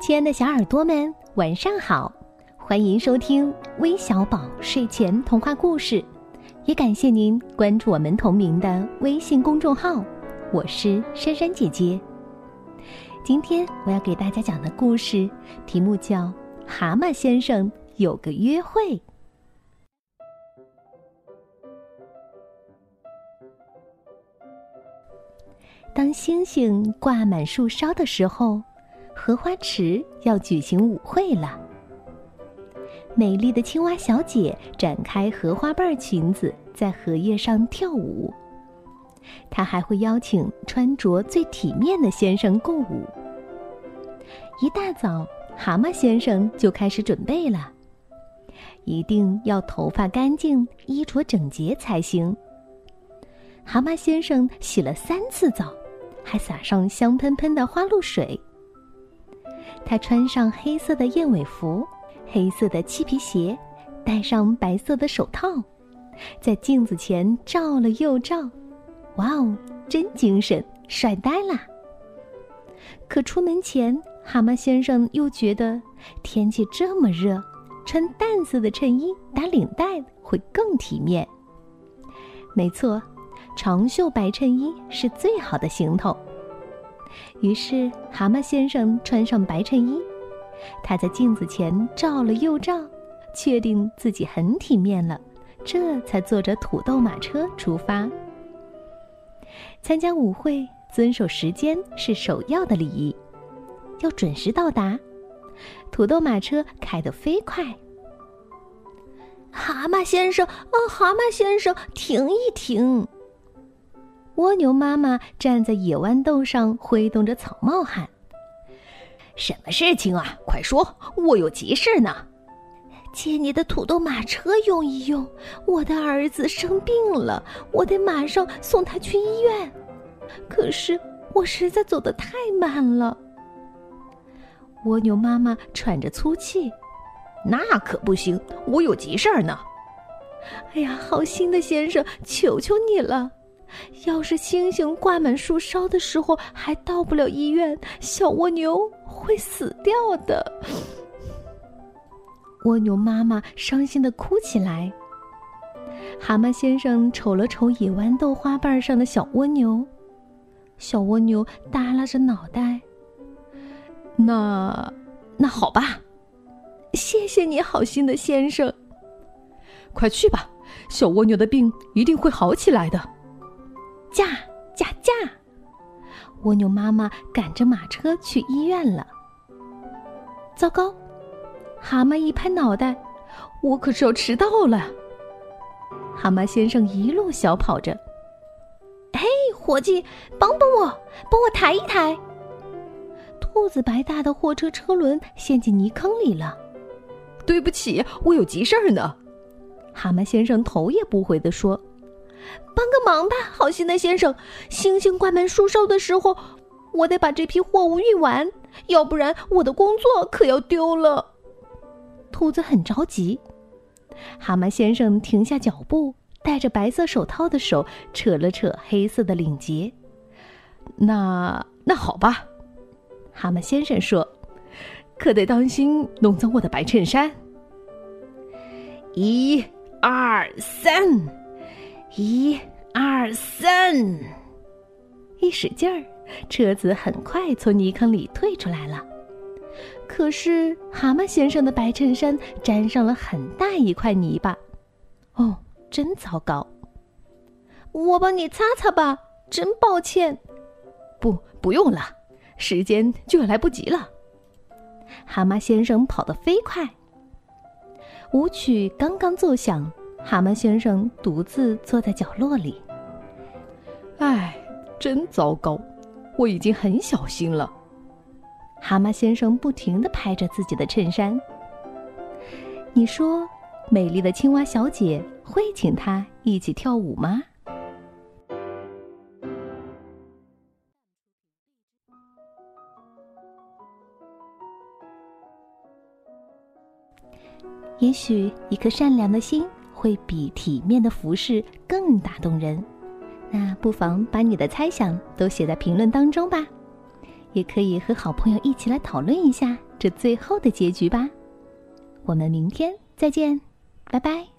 亲爱的小耳朵们，晚上好！欢迎收听微小宝睡前童话故事，也感谢您关注我们同名的微信公众号。我是珊珊姐姐。今天我要给大家讲的故事题目叫《蛤蟆先生有个约会》。当星星挂满树梢的时候，荷花池要举行舞会了。美丽的青蛙小姐展开荷花瓣裙子，在荷叶上跳舞。她还会邀请穿着最体面的先生共舞。一大早，蛤蟆先生就开始准备了，一定要头发干净、衣着整洁才行。蛤蟆先生洗了三次澡。还撒上香喷喷的花露水。他穿上黑色的燕尾服，黑色的漆皮鞋，戴上白色的手套，在镜子前照了又照，哇哦，真精神，帅呆了。可出门前，蛤蟆先生又觉得天气这么热，穿淡色的衬衣打领带会更体面。没错。长袖白衬衣是最好的行头。于是，蛤蟆先生穿上白衬衣，他在镜子前照了又照，确定自己很体面了，这才坐着土豆马车出发。参加舞会，遵守时间是首要的礼仪，要准时到达。土豆马车开得飞快。蛤蟆先生，哦，蛤蟆先生，停一停。蜗牛妈妈站在野豌豆上，挥动着草帽喊：“什么事情啊？快说，我有急事呢。借你的土豆马车用一用，我的儿子生病了，我得马上送他去医院。可是我实在走得太慢了。”蜗牛妈妈喘着粗气：“那可不行，我有急事儿呢。”哎呀，好心的先生，求求你了！要是星星挂满树梢的时候还到不了医院，小蜗牛会死掉的。蜗牛妈妈伤心的哭起来。蛤蟆先生瞅了瞅野豌豆花瓣上的小蜗牛，小蜗牛耷拉着脑袋。那，那好吧，谢谢你好心的先生。快去吧，小蜗牛的病一定会好起来的。驾驾驾！蜗牛妈妈赶着马车去医院了。糟糕！蛤蟆一拍脑袋，我可是要迟到了。蛤蟆先生一路小跑着。嘿，伙计，帮帮我，帮我抬一抬！兔子白大的货车车轮陷进泥坑里了。对不起，我有急事儿呢。蛤蟆先生头也不回的说。帮个忙吧，好心的先生！星星关门树梢的时候，我得把这批货物运完，要不然我的工作可要丢了。兔子很着急。蛤蟆先生停下脚步，戴着白色手套的手扯了扯黑色的领结。那那好吧，蛤蟆先生说：“可得当心弄脏我的白衬衫。”一、二、三。一二三，一使劲儿，车子很快从泥坑里退出来了。可是蛤蟆先生的白衬衫沾上了很大一块泥巴，哦，真糟糕！我帮你擦擦吧，真抱歉。不，不用了，时间就要来不及了。蛤蟆先生跑得飞快，舞曲刚刚奏响。蛤蟆先生独自坐在角落里。唉，真糟糕！我已经很小心了。蛤蟆先生不停的拍着自己的衬衫。你说，美丽的青蛙小姐会请他一起跳舞吗？也许一颗善良的心。会比体面的服饰更打动人，那不妨把你的猜想都写在评论当中吧。也可以和好朋友一起来讨论一下这最后的结局吧。我们明天再见，拜拜。